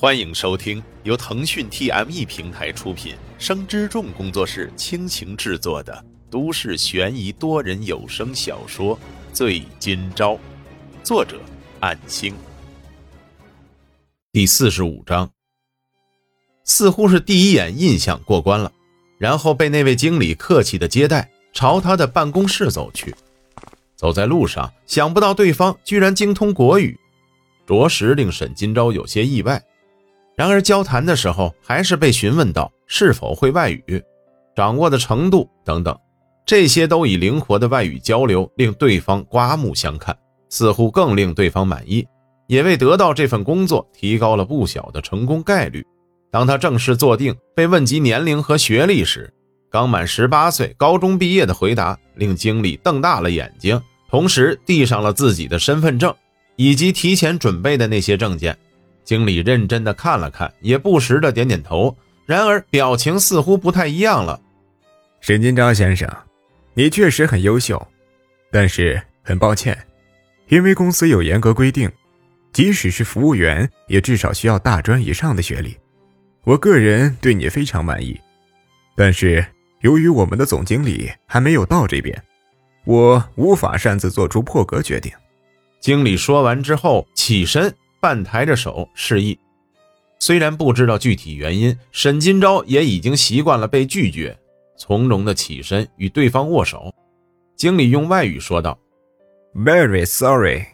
欢迎收听由腾讯 TME 平台出品、生之众工作室倾情制作的都市悬疑多人有声小说《醉今朝》，作者：暗星。第四十五章，似乎是第一眼印象过关了，然后被那位经理客气的接待，朝他的办公室走去。走在路上，想不到对方居然精通国语，着实令沈今朝有些意外。然而交谈的时候，还是被询问到是否会外语、掌握的程度等等，这些都以灵活的外语交流令对方刮目相看，似乎更令对方满意，也为得到这份工作提高了不小的成功概率。当他正式坐定，被问及年龄和学历时，刚满十八岁、高中毕业的回答令经理瞪大了眼睛，同时递上了自己的身份证以及提前准备的那些证件。经理认真的看了看，也不时的点点头，然而表情似乎不太一样了。沈金钊先生，你确实很优秀，但是很抱歉，因为公司有严格规定，即使是服务员，也至少需要大专以上的学历。我个人对你非常满意，但是由于我们的总经理还没有到这边，我无法擅自做出破格决定。经理说完之后，起身。半抬着手示意，虽然不知道具体原因，沈金钊也已经习惯了被拒绝，从容的起身与对方握手。经理用外语说道：“Very sorry，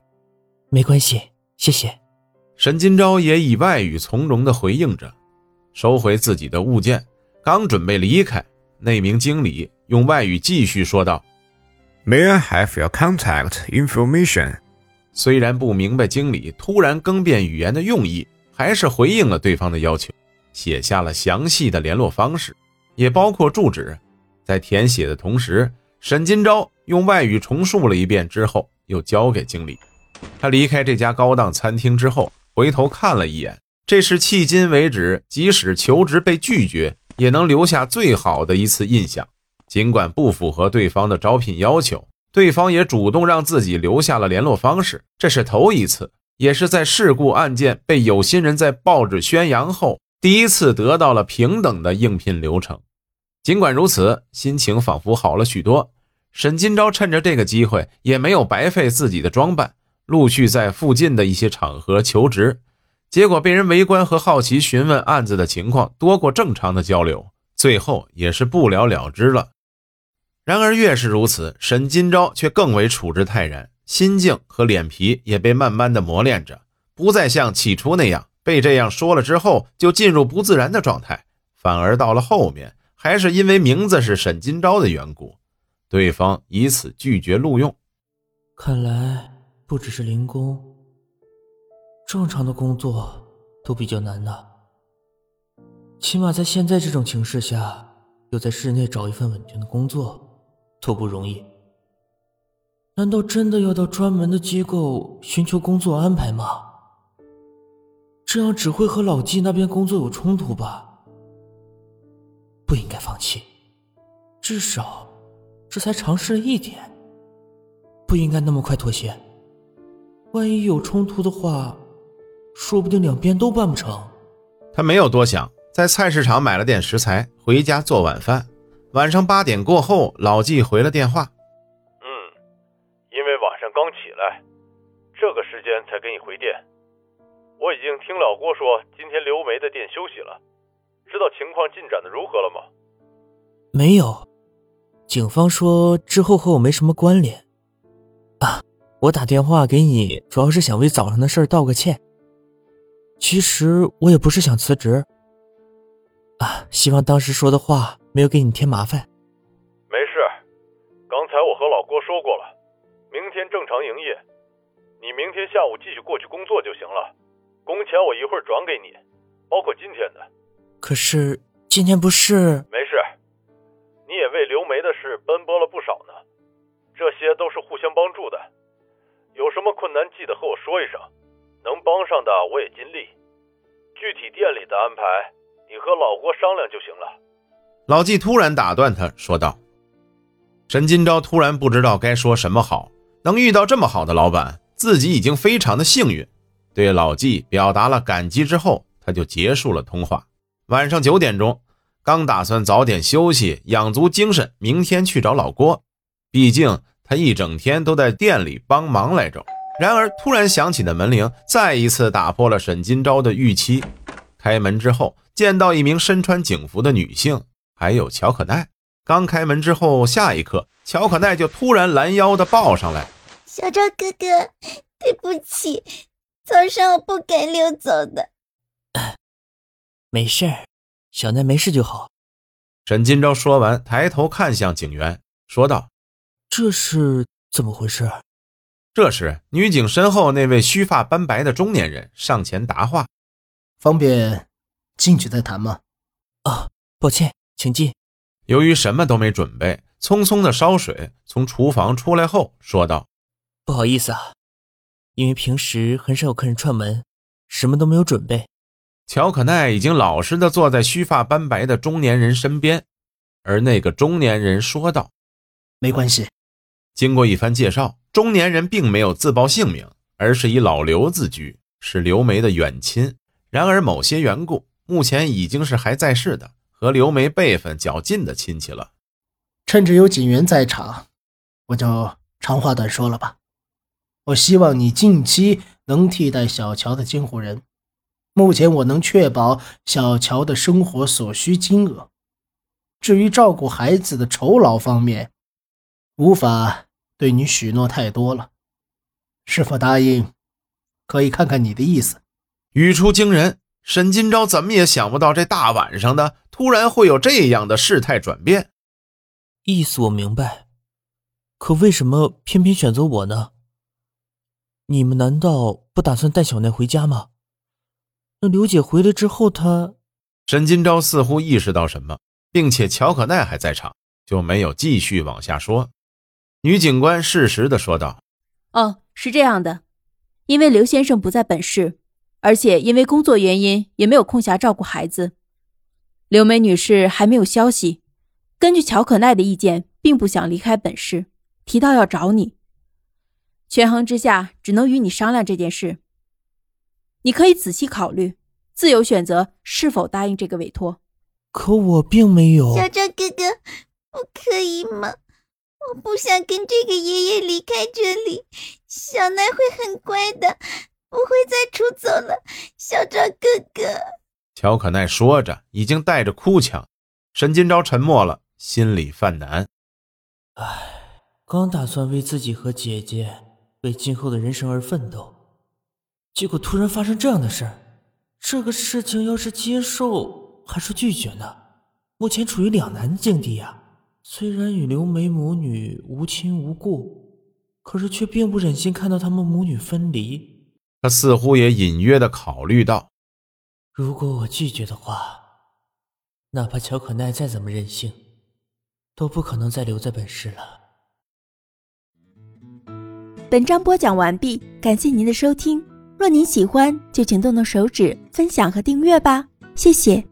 没关系，谢谢。”沈金钊也以外语从容的回应着，收回自己的物件，刚准备离开，那名经理用外语继续说道：“May I have your contact information？” 虽然不明白经理突然更变语言的用意，还是回应了对方的要求，写下了详细的联络方式，也包括住址。在填写的同时，沈金钊用外语重述了一遍之后，又交给经理。他离开这家高档餐厅之后，回头看了一眼，这是迄今为止即使求职被拒绝，也能留下最好的一次印象。尽管不符合对方的招聘要求。对方也主动让自己留下了联络方式，这是头一次，也是在事故案件被有心人在报纸宣扬后，第一次得到了平等的应聘流程。尽管如此，心情仿佛好了许多。沈金钊趁着这个机会，也没有白费自己的装扮，陆续在附近的一些场合求职，结果被人围观和好奇询问案子的情况多过正常的交流，最后也是不了了之了。然而，越是如此，沈今朝却更为处之泰然，心境和脸皮也被慢慢的磨练着，不再像起初那样被这样说了之后就进入不自然的状态，反而到了后面，还是因为名字是沈今朝的缘故，对方以此拒绝录用。看来不只是零工，正常的工作都比较难的。起码在现在这种情势下，要在室内找一份稳定的工作。都不容易，难道真的要到专门的机构寻求工作安排吗？这样只会和老纪那边工作有冲突吧？不应该放弃，至少这才尝试了一点，不应该那么快妥协。万一有冲突的话，说不定两边都办不成。他没有多想，在菜市场买了点食材，回家做晚饭。晚上八点过后，老纪回了电话。嗯，因为晚上刚起来，这个时间才给你回电。我已经听老郭说，今天刘梅的店休息了。知道情况进展的如何了吗？没有，警方说之后和我没什么关联。啊，我打电话给你，主要是想为早上的事道个歉。其实我也不是想辞职。啊，希望当时说的话。没有给你添麻烦，没事。刚才我和老郭说过了，明天正常营业，你明天下午继续过去工作就行了。工钱我一会儿转给你，包括今天的。可是今天不是？没事，你也为刘梅的事奔波了不少呢，这些都是互相帮助的。有什么困难记得和我说一声，能帮上的我也尽力。具体店里的安排，你和老郭商量就行了。老纪突然打断他，说道：“沈金钊突然不知道该说什么好，能遇到这么好的老板，自己已经非常的幸运。”对老纪表达了感激之后，他就结束了通话。晚上九点钟，刚打算早点休息，养足精神，明天去找老郭。毕竟他一整天都在店里帮忙来着。然而，突然响起的门铃再一次打破了沈金钊的预期。开门之后，见到一名身穿警服的女性，还有乔可奈。刚开门之后，下一刻，乔可奈就突然拦腰的抱上来：“小赵哥哥，对不起，早上我不该溜走的。”没事儿，小奈没事就好。沈金钊说完，抬头看向警员，说道：“这是怎么回事？”这时，女警身后那位须发斑白的中年人上前答话：“方便进去再谈吗？”“啊，抱歉，请进。”由于什么都没准备，匆匆的烧水，从厨房出来后说道：“不好意思啊，因为平时很少有客人串门，什么都没有准备。”乔可奈已经老实的坐在须发斑白的中年人身边，而那个中年人说道：“没关系。”经过一番介绍，中年人并没有自报姓名，而是以老刘自居，是刘梅的远亲。然而某些缘故，目前已经是还在世的和刘梅辈分较近的亲戚了。趁着有警员在场，我就长话短说了吧。我希望你近期能替代小乔的监护人。目前我能确保小乔的生活所需金额，至于照顾孩子的酬劳方面，无法对你许诺太多了。是否答应？可以看看你的意思。语出惊人，沈金钊怎么也想不到，这大晚上的突然会有这样的事态转变。意思我明白，可为什么偏偏选择我呢？你们难道不打算带小奈回家吗？那刘姐回来之后，她沈金钊似乎意识到什么，并且乔可奈还在场，就没有继续往下说。女警官适时的说道：“哦，是这样的，因为刘先生不在本市，而且因为工作原因也没有空暇照顾孩子。刘梅女士还没有消息，根据乔可奈的意见，并不想离开本市，提到要找你。权衡之下，只能与你商量这件事。”你可以仔细考虑，自由选择是否答应这个委托。可我并没有。小赵哥哥，不可以吗？我不想跟这个爷爷离开这里。小奈会很乖的，不会再出走了。小赵哥哥，乔可奈说着，已经带着哭腔。沈金钊沉默了，心里犯难。唉，刚打算为自己和姐姐，为今后的人生而奋斗。结果突然发生这样的事儿，这个事情要是接受还是拒绝呢？目前处于两难境地呀。虽然与刘梅母女无亲无故，可是却并不忍心看到他们母女分离。他似乎也隐约的考虑到，如果我拒绝的话，哪怕乔可奈再怎么任性，都不可能再留在本市了。本章播讲完毕，感谢您的收听。若您喜欢，就请动动手指分享和订阅吧，谢谢。